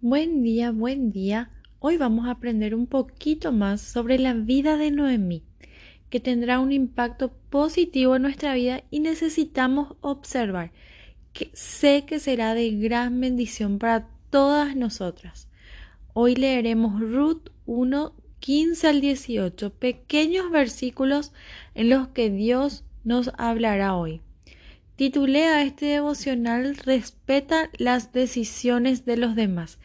Buen día, buen día. Hoy vamos a aprender un poquito más sobre la vida de Noemí, que tendrá un impacto positivo en nuestra vida y necesitamos observar que sé que será de gran bendición para todas nosotras. Hoy leeremos Ruth 1, 15 al 18, pequeños versículos en los que Dios nos hablará hoy. Titulé a este devocional Respeta las decisiones de los demás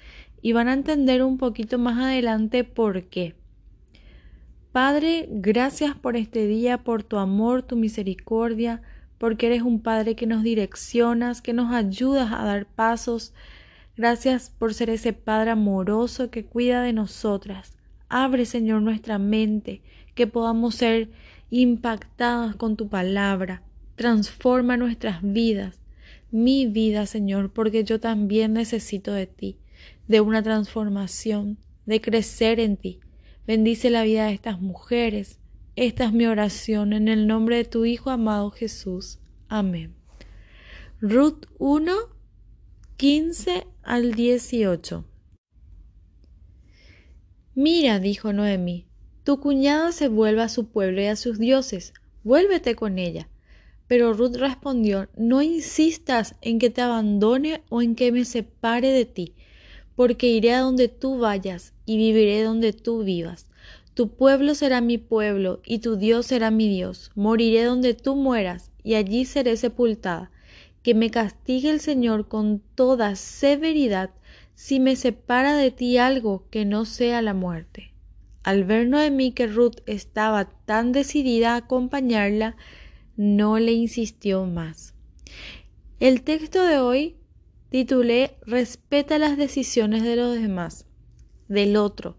y van a entender un poquito más adelante por qué. Padre, gracias por este día, por tu amor, tu misericordia, porque eres un Padre que nos direccionas, que nos ayudas a dar pasos. Gracias por ser ese Padre amoroso que cuida de nosotras. Abre, Señor, nuestra mente, que podamos ser impactadas con tu palabra Transforma nuestras vidas, mi vida, Señor, porque yo también necesito de ti, de una transformación, de crecer en ti. Bendice la vida de estas mujeres. Esta es mi oración en el nombre de tu Hijo amado Jesús. Amén. Ruth 1, 15 al 18. Mira, dijo Noemi, tu cuñada se vuelve a su pueblo y a sus dioses. Vuélvete con ella pero Ruth respondió, No insistas en que te abandone o en que me separe de ti, porque iré a donde tú vayas y viviré donde tú vivas. Tu pueblo será mi pueblo y tu Dios será mi Dios. Moriré donde tú mueras y allí seré sepultada. Que me castigue el Señor con toda severidad si me separa de ti algo que no sea la muerte. Al ver Noemí que Ruth estaba tan decidida a acompañarla, no le insistió más. El texto de hoy titulé Respeta las decisiones de los demás, del otro.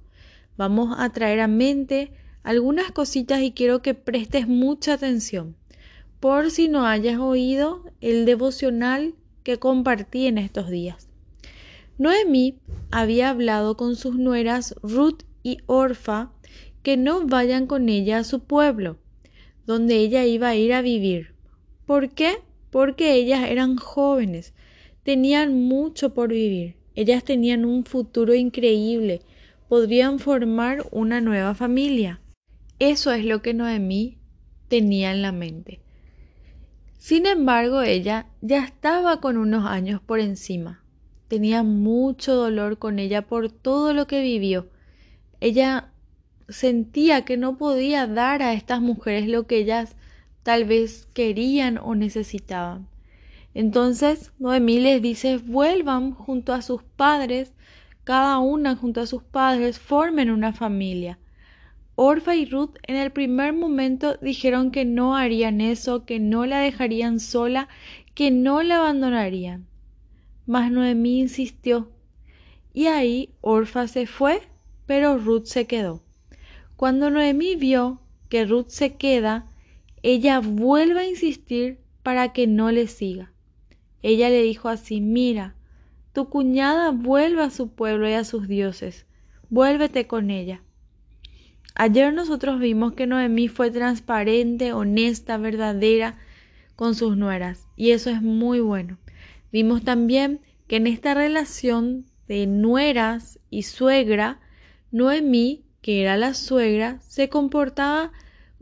Vamos a traer a mente algunas cositas y quiero que prestes mucha atención, por si no hayas oído el devocional que compartí en estos días. Noemí había hablado con sus nueras Ruth y Orfa que no vayan con ella a su pueblo, donde ella iba a ir a vivir. ¿Por qué? Porque ellas eran jóvenes, tenían mucho por vivir, ellas tenían un futuro increíble, podrían formar una nueva familia. Eso es lo que Noemí tenía en la mente. Sin embargo, ella ya estaba con unos años por encima. Tenía mucho dolor con ella por todo lo que vivió. Ella sentía que no podía dar a estas mujeres lo que ellas tal vez querían o necesitaban. Entonces Noemí les dice vuelvan junto a sus padres, cada una junto a sus padres, formen una familia. Orfa y Ruth en el primer momento dijeron que no harían eso, que no la dejarían sola, que no la abandonarían. Mas Noemí insistió. Y ahí Orfa se fue, pero Ruth se quedó. Cuando Noemí vio que Ruth se queda, ella vuelve a insistir para que no le siga. Ella le dijo así, mira, tu cuñada vuelve a su pueblo y a sus dioses, vuélvete con ella. Ayer nosotros vimos que Noemí fue transparente, honesta, verdadera con sus nueras, y eso es muy bueno. Vimos también que en esta relación de nueras y suegra, Noemí que era la suegra, se comportaba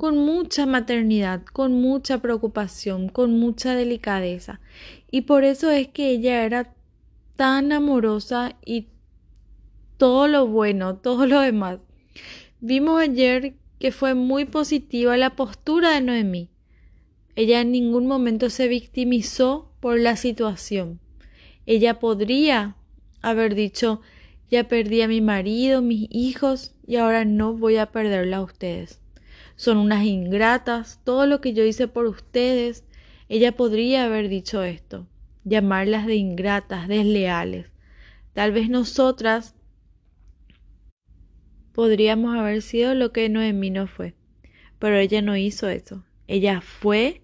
con mucha maternidad, con mucha preocupación, con mucha delicadeza. Y por eso es que ella era tan amorosa y todo lo bueno, todo lo demás. Vimos ayer que fue muy positiva la postura de Noemí. Ella en ningún momento se victimizó por la situación. Ella podría haber dicho ya perdí a mi marido, mis hijos, y ahora no voy a perderla a ustedes. Son unas ingratas, todo lo que yo hice por ustedes. Ella podría haber dicho esto, llamarlas de ingratas, desleales. Tal vez nosotras podríamos haber sido lo que Noemí no fue, pero ella no hizo eso. Ella fue,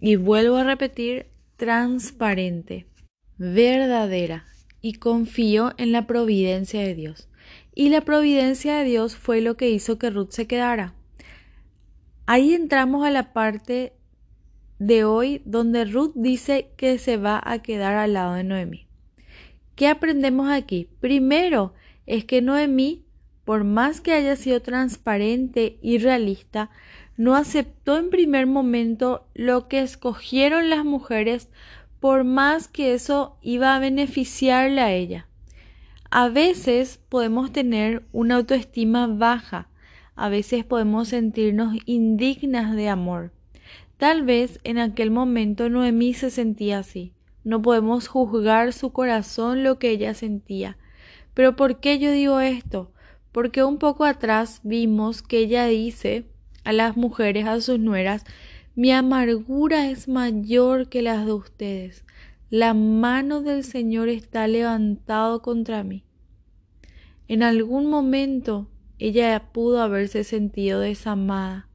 y vuelvo a repetir, transparente, verdadera, y confió en la providencia de Dios. Y la providencia de Dios fue lo que hizo que Ruth se quedara. Ahí entramos a la parte de hoy donde Ruth dice que se va a quedar al lado de Noemi. ¿Qué aprendemos aquí? Primero, es que Noemí, por más que haya sido transparente y realista, no aceptó en primer momento lo que escogieron las mujeres por más que eso iba a beneficiarle a ella. A veces podemos tener una autoestima baja, a veces podemos sentirnos indignas de amor. Tal vez en aquel momento Noemí se sentía así. No podemos juzgar su corazón lo que ella sentía. Pero ¿por qué yo digo esto? Porque un poco atrás vimos que ella dice a las mujeres, a sus nueras, mi amargura es mayor que las de ustedes. La mano del Señor está levantado contra mí. En algún momento ella pudo haberse sentido desamada,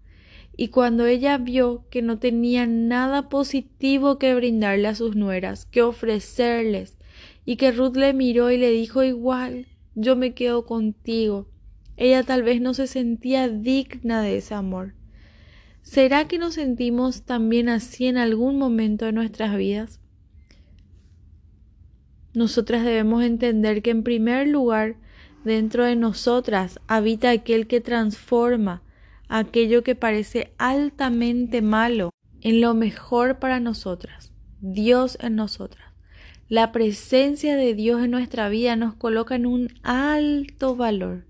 y cuando ella vio que no tenía nada positivo que brindarle a sus nueras, que ofrecerles, y que Ruth le miró y le dijo igual, yo me quedo contigo, ella tal vez no se sentía digna de ese amor. ¿Será que nos sentimos también así en algún momento de nuestras vidas? Nosotras debemos entender que en primer lugar dentro de nosotras habita aquel que transforma aquello que parece altamente malo en lo mejor para nosotras, Dios en nosotras. La presencia de Dios en nuestra vida nos coloca en un alto valor.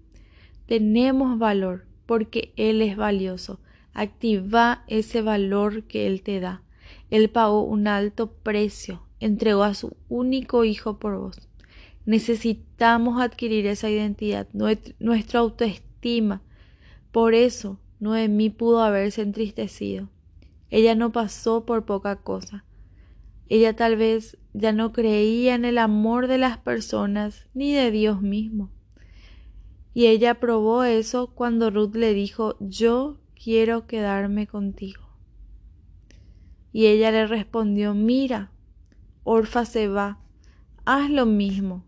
Tenemos valor porque Él es valioso. Activa ese valor que Él te da. Él pagó un alto precio entregó a su único hijo por vos. Necesitamos adquirir esa identidad, nuestra autoestima. Por eso Noemí pudo haberse entristecido. Ella no pasó por poca cosa. Ella tal vez ya no creía en el amor de las personas ni de Dios mismo. Y ella probó eso cuando Ruth le dijo, yo quiero quedarme contigo. Y ella le respondió, mira, Orfa se va, haz lo mismo.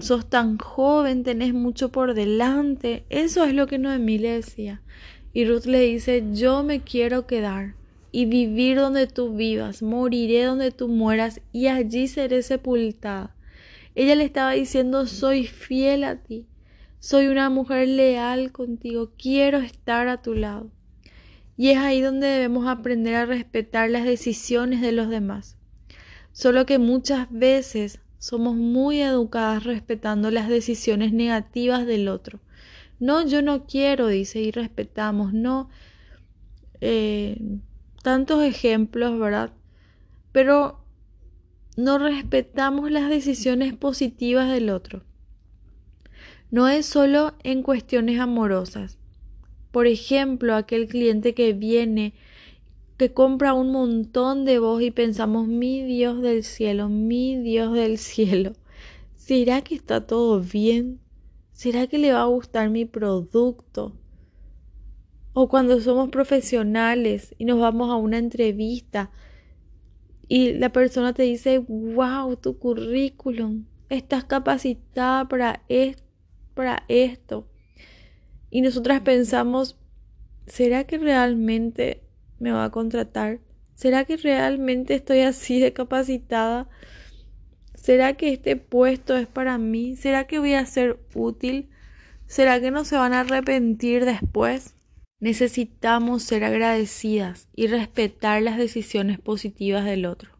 Sos tan joven, tenés mucho por delante. Eso es lo que Noemí le decía. Y Ruth le dice, yo me quiero quedar y vivir donde tú vivas, moriré donde tú mueras y allí seré sepultada. Ella le estaba diciendo, soy fiel a ti, soy una mujer leal contigo, quiero estar a tu lado. Y es ahí donde debemos aprender a respetar las decisiones de los demás. Solo que muchas veces somos muy educadas respetando las decisiones negativas del otro. No, yo no quiero, dice, y respetamos, no. Eh, tantos ejemplos, ¿verdad? Pero no respetamos las decisiones positivas del otro. No es solo en cuestiones amorosas. Por ejemplo, aquel cliente que viene, que compra un montón de voz y pensamos, mi Dios del cielo, mi Dios del cielo, ¿será que está todo bien? ¿Será que le va a gustar mi producto? O cuando somos profesionales y nos vamos a una entrevista y la persona te dice, wow, tu currículum, estás capacitada para, para esto y nosotras pensamos, ¿será que realmente me va a contratar? ¿Será que realmente estoy así de capacitada? ¿Será que este puesto es para mí? ¿Será que voy a ser útil? ¿Será que no se van a arrepentir después? Necesitamos ser agradecidas y respetar las decisiones positivas del otro.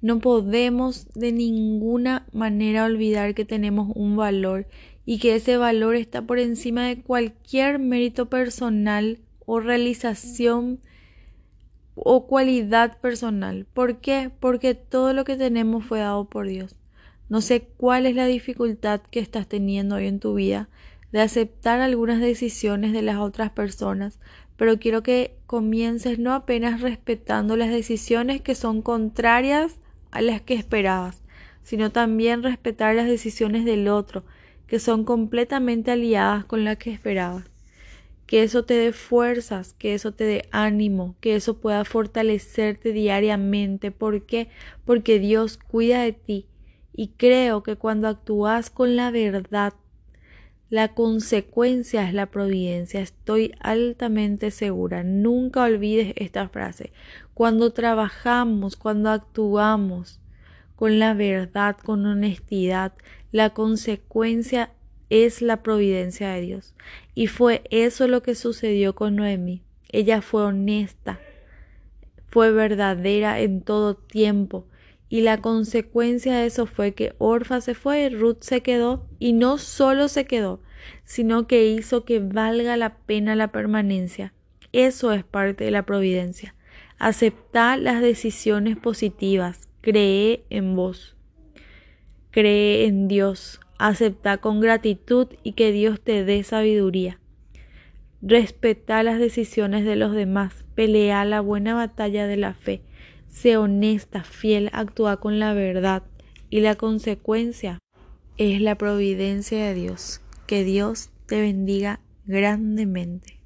No podemos de ninguna manera olvidar que tenemos un valor y que ese valor está por encima de cualquier mérito personal o realización o cualidad personal. ¿Por qué? Porque todo lo que tenemos fue dado por Dios. No sé cuál es la dificultad que estás teniendo hoy en tu vida de aceptar algunas decisiones de las otras personas, pero quiero que comiences no apenas respetando las decisiones que son contrarias a las que esperabas, sino también respetar las decisiones del otro, que son completamente aliadas con las que esperabas. Que eso te dé fuerzas, que eso te dé ánimo, que eso pueda fortalecerte diariamente. ¿Por qué? Porque Dios cuida de ti y creo que cuando actúas con la verdad, la consecuencia es la providencia. Estoy altamente segura. Nunca olvides esta frase. Cuando trabajamos, cuando actuamos con la verdad, con honestidad. La consecuencia es la providencia de Dios. Y fue eso lo que sucedió con Noemí. Ella fue honesta, fue verdadera en todo tiempo. Y la consecuencia de eso fue que Orfa se fue, Ruth se quedó y no solo se quedó, sino que hizo que valga la pena la permanencia. Eso es parte de la providencia. Aceptar las decisiones positivas, cree en vos, cree en Dios, acepta con gratitud y que Dios te dé sabiduría. Respeta las decisiones de los demás, pelea la buena batalla de la fe, sé honesta, fiel, actúa con la verdad y la consecuencia es la providencia de Dios. Que Dios te bendiga grandemente.